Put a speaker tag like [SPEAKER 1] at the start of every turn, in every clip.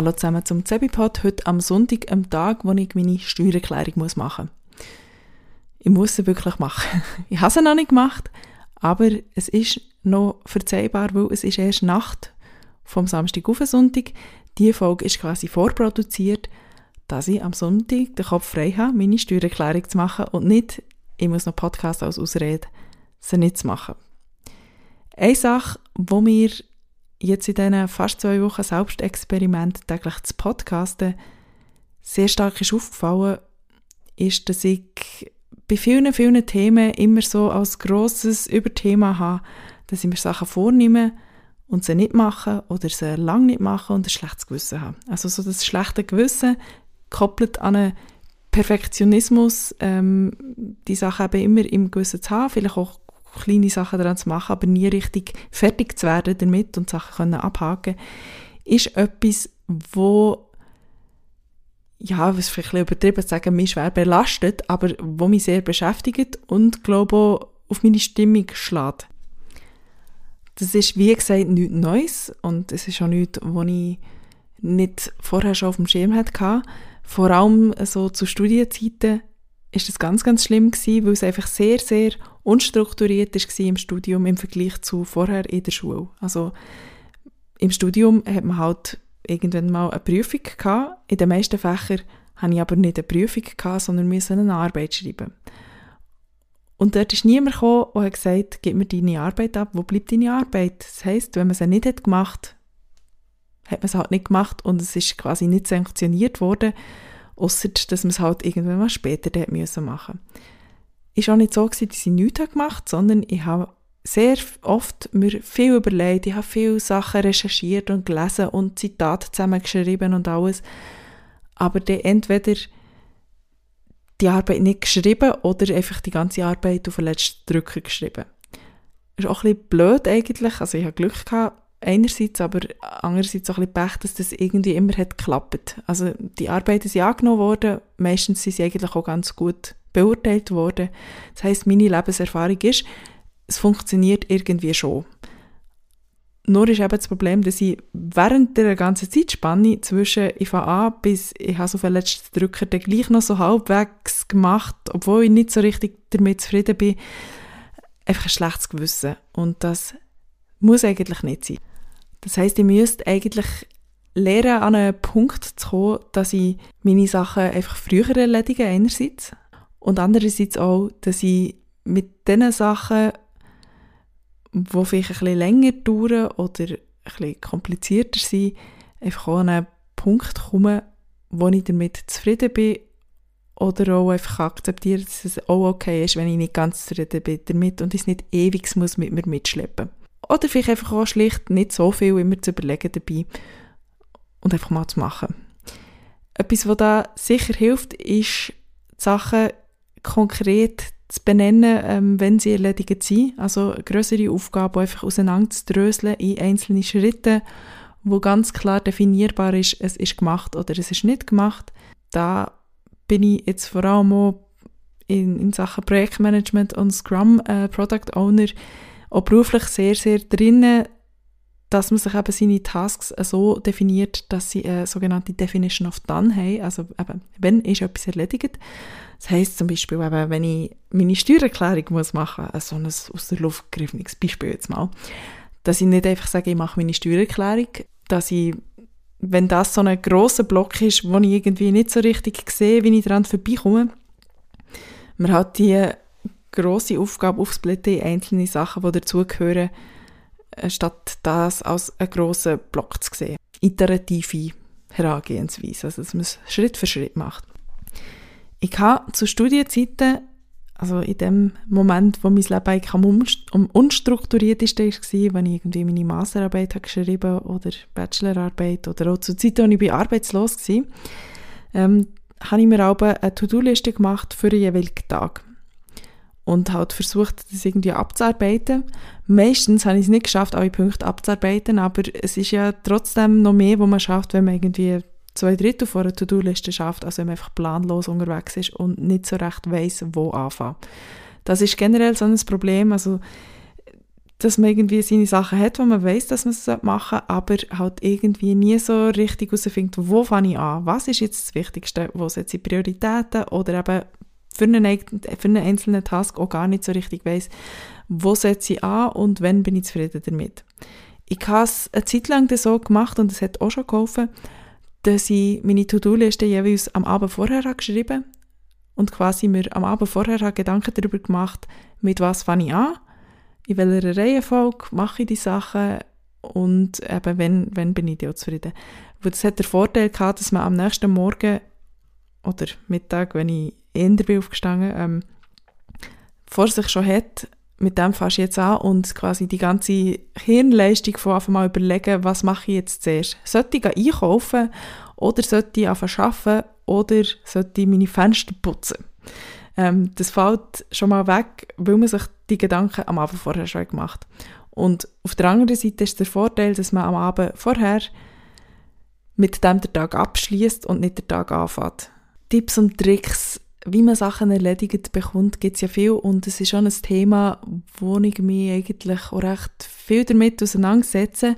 [SPEAKER 1] Hallo zusammen zum Zebipod, heute am Sonntag, am Tag, wo ich meine Steuererklärung machen muss. Ich muss sie wirklich machen. Ich habe sie noch nicht gemacht, aber es ist noch verzeihbar, weil es ist erst Nacht vom Samstag auf den Sonntag. Diese Folge ist quasi vorproduziert, dass ich am Sonntag den Kopf frei habe, meine Steuererklärung zu machen und nicht, ich muss noch Podcast als Ausrede, sie nicht zu machen. Eine Sache, die mir jetzt in diesen fast zwei Wochen Selbstexperiment täglich zu podcasten sehr stark ist aufgefallen, ist, dass ich bei vielen, vielen Themen immer so als grosses Überthema habe, dass ich mir Sachen vornehme und sie nicht mache oder sie lange nicht mache und ein schlechtes Gewissen habe. Also so das schlechte Gewissen koppelt an einen Perfektionismus, ähm, die Sachen eben immer im Gewissen zu haben, vielleicht auch kleine Sachen daran zu machen, aber nie richtig fertig zu werden damit und Sachen können abhaken, ist etwas, wo ja, was vielleicht ein übertrieben zu sagen, mich schwer belastet, aber wo mich sehr beschäftigt und glaube auch auf meine Stimmung schlägt. Das ist, wie gesagt, nichts Neues und es ist auch nichts, was ich nicht vorher schon auf dem Schirm hatte. Vor allem so zu Studienzeiten ist das ganz, ganz schlimm gewesen, weil es einfach sehr, sehr unstrukturiert war im Studium im Vergleich zu vorher in der Schule. Also im Studium hat man halt irgendwann mal eine Prüfung gehabt. In den meisten Fächern hatte ich aber nicht eine Prüfung gehabt, sondern musste eine Arbeit schreiben. Und dort ist niemand gekommen und hat gesagt, gib mir deine Arbeit ab, wo bleibt deine Arbeit? Das heisst, wenn man sie nicht hat gemacht hat man es halt nicht gemacht und es ist quasi nicht sanktioniert worden, außer dass man es halt irgendwann mal später machen müssen ist auch nicht so gewesen, dass ich nichts gemacht habe, sondern ich habe sehr oft mir viel überlegt, ich habe viele Sachen recherchiert und gelesen und Zitate zusammengeschrieben und alles, aber dann entweder die Arbeit nicht geschrieben oder einfach die ganze Arbeit auf den letzten Drücker geschrieben. Ist auch ein bisschen blöd eigentlich, also ich habe Glück gehabt, einerseits, aber andererseits auch ein bisschen Pech, dass das irgendwie immer hat geklappt. Also die Arbeiten sind angenommen worden, meistens sind sie eigentlich auch ganz gut beurteilt worden. Das heißt, meine Lebenserfahrung ist, es funktioniert irgendwie schon. Nur ist eben das Problem, dass ich während der ganzen Zeitspanne zwischen ich fange an bis ich habe so auf den letzten Drücker dann gleich noch so halbwegs gemacht, obwohl ich nicht so richtig damit zufrieden bin, einfach ein schlechtes Gewissen. Und das muss eigentlich nicht sein. Das heißt, ich müsste eigentlich lernen, an einen Punkt zu kommen, dass ich meine Sachen einfach früher erledige, einerseits. Und andererseits auch, dass ich mit den Sachen, die vielleicht bisschen länger dauern oder bisschen komplizierter sind, einfach auch an einen Punkt komme, wo ich damit zufrieden bin oder auch einfach akzeptiere, dass es auch okay ist, wenn ich nicht ganz zufrieden bin damit und es nicht ewig muss mit mir mitschleppen. Oder vielleicht einfach auch schlicht nicht so viel immer zu überlegen dabei und einfach mal zu machen. Etwas, was da sicher hilft, ist, die Sachen konkret zu benennen, ähm, wenn sie erledigt sind. Also größere Aufgaben einfach auseinanderzudröseln in einzelne Schritte, wo ganz klar definierbar ist, es ist gemacht oder es ist nicht gemacht. Da bin ich jetzt vor allem auch in, in Sachen Projektmanagement und Scrum äh, Product Owner auch beruflich sehr, sehr drinnen, dass man sich eben seine Tasks so definiert, dass sie eine sogenannte Definition of Done haben. Also eben, wenn ist etwas erledigt. Das heisst zum Beispiel eben, wenn ich meine Steuererklärung muss machen muss, also ein aus der Luft gegriffenes Beispiel jetzt mal, dass ich nicht einfach sage, ich mache meine Steuererklärung, dass ich, wenn das so ein grosser Block ist, wo ich irgendwie nicht so richtig sehe, wie ich daran vorbeikomme, man hat die grosse Aufgabe aufsplitten in einzelne Sachen, die dazugehören, statt das als einen grossen Block zu sehen. Iterative Herangehensweise, also dass man es Schritt für Schritt macht. Ich habe zu Studienzeiten, also in dem Moment, wo mein Leben am unstrukturiert ist, war, wenn ich irgendwie meine Masterarbeit habe geschrieben oder Bachelorarbeit oder auch zu Zeiten, als ich arbeitslos war, ähm, habe ich mir auch eine To-Do-Liste gemacht für einen jeweiligen Tag und halt versucht, das irgendwie abzuarbeiten. Meistens habe ich es nicht geschafft, alle Punkte abzuarbeiten, aber es ist ja trotzdem noch mehr, wo man schafft, wenn man irgendwie zwei Drittel von einer To-Do-Liste schafft, also wenn man einfach planlos unterwegs ist und nicht so recht weiß, wo anfangen. Das ist generell so ein Problem, also dass man irgendwie seine Sachen hat, wo man weiß, dass man es machen sollte, aber halt irgendwie nie so richtig herausfindet, wo fange ich an, was ist jetzt das Wichtigste, wo setze ich Prioritäten oder eben für einen, für einen einzelnen Task auch gar nicht so richtig weiß, wo setze ich an und wann bin ich zufrieden damit. Ich habe es eine Zeit lang so gemacht und es hat auch schon geholfen, dass ich meine To-Do-Liste jeweils am Abend vorher habe geschrieben und quasi mir am Abend vorher Gedanken darüber gemacht, mit was fange ich an in welcher Reihenfolge mache ich die Sachen und eben, wenn, wenn bin ich da zufrieden. Weil das hat den Vorteil gehabt, dass man am nächsten Morgen oder Mittag, wenn ich eher bin aufgestanden, ähm, vor sich schon hat, mit dem fährst du jetzt an und quasi die ganze Hirnleistung von einfach mal überlegen, was mache ich jetzt zuerst. Sollte ich einkaufen oder sollte ich anfangen arbeiten oder sollte ich meine Fenster putzen? Ähm, das fällt schon mal weg, weil man sich die Gedanken am Abend vorher schon gemacht Und auf der anderen Seite ist der Vorteil, dass man am Abend vorher mit dem der Tag abschließt und nicht der Tag anfängt. Tipps und Tricks, wie man Sachen erledigt bekommt, gibt es ja viel und es ist schon ein Thema, wo ich mich eigentlich auch recht viel damit auseinandersetze.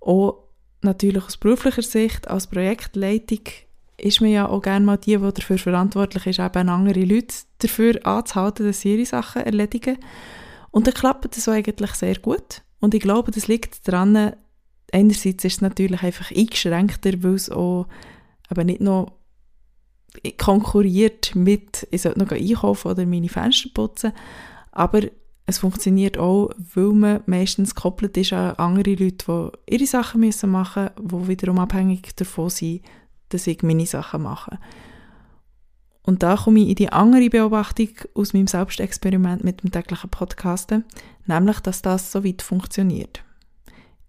[SPEAKER 1] Auch natürlich aus beruflicher Sicht, als Projektleitung ist man ja auch gerne mal die, die dafür verantwortlich ist, eben andere Leute dafür anzuhalten, dass sie ihre Sachen erledigen. Und dann klappt das eigentlich sehr gut. Und ich glaube, das liegt daran, einerseits ist es natürlich einfach eingeschränkter, weil es auch eben nicht noch konkurriert mit, ich sollte noch einkaufen oder meine Fenster putzen, aber es funktioniert auch, weil man meistens gekoppelt ist an andere Leute, die ihre Sachen müssen machen müssen, die wiederum abhängig davon sind, dass ich meine Sachen mache. Und da komme ich in die andere Beobachtung aus meinem Selbstexperiment mit dem täglichen Podcasten, nämlich, dass das so weit funktioniert.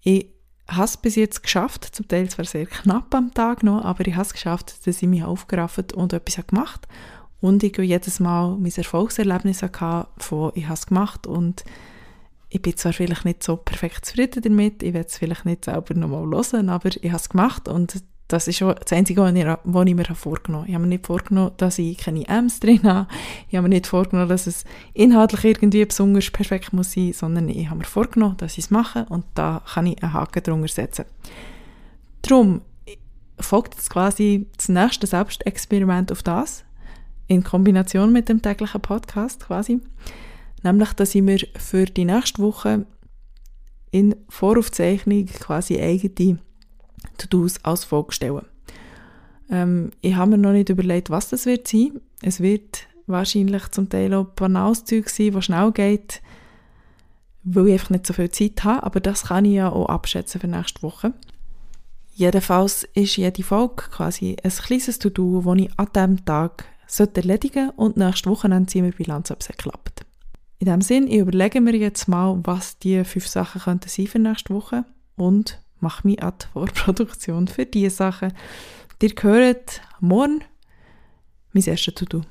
[SPEAKER 1] Ich habe es bis jetzt geschafft, zum Teil zwar sehr knapp am Tag noch, aber ich habe es geschafft, dass ich mich aufgerafft und etwas gemacht. Habe und ich jedes Mal mein Erfolgserlebnis hatte, von ich habe es gemacht und ich bin zwar vielleicht nicht so perfekt zufrieden damit, ich werde es vielleicht nicht selber nochmal hören, aber ich habe es gemacht und das ist das Einzige, was ich, was ich mir vorgenommen habe. Ich habe mir nicht vorgenommen, dass ich keine M's drin habe. Ich habe mir nicht vorgenommen, dass es inhaltlich irgendwie besonders perfekt muss sein, sondern ich habe mir vorgenommen, dass ich es mache und da kann ich einen Haken drunter setzen. Darum folgt jetzt quasi das nächste Selbstexperiment auf das, in Kombination mit dem täglichen Podcast quasi. Nämlich, dass ich mir für die nächste Woche in Voraufzeichnung quasi eigene To-Dos als Folge stellen. Ähm, ich habe mir noch nicht überlegt, was das wird sein. Es wird wahrscheinlich zum Teil auch banales Zeug sein, das schnell geht, weil ich einfach nicht so viel Zeit habe, aber das kann ich ja auch abschätzen für nächste Woche. Jedenfalls ist jede Folge quasi ein kleines To-Do, das ich an diesem Tag erledigen sollte und nächste Woche ziehen wir Bilanz, ob es klappt. In diesem Sinn, ich überlege mir jetzt mal, was die fünf Sachen könnten sein für nächste Woche und mache mich an die Vorproduktion für diese Sachen. Ihr hört morgen mein erstes To-Do.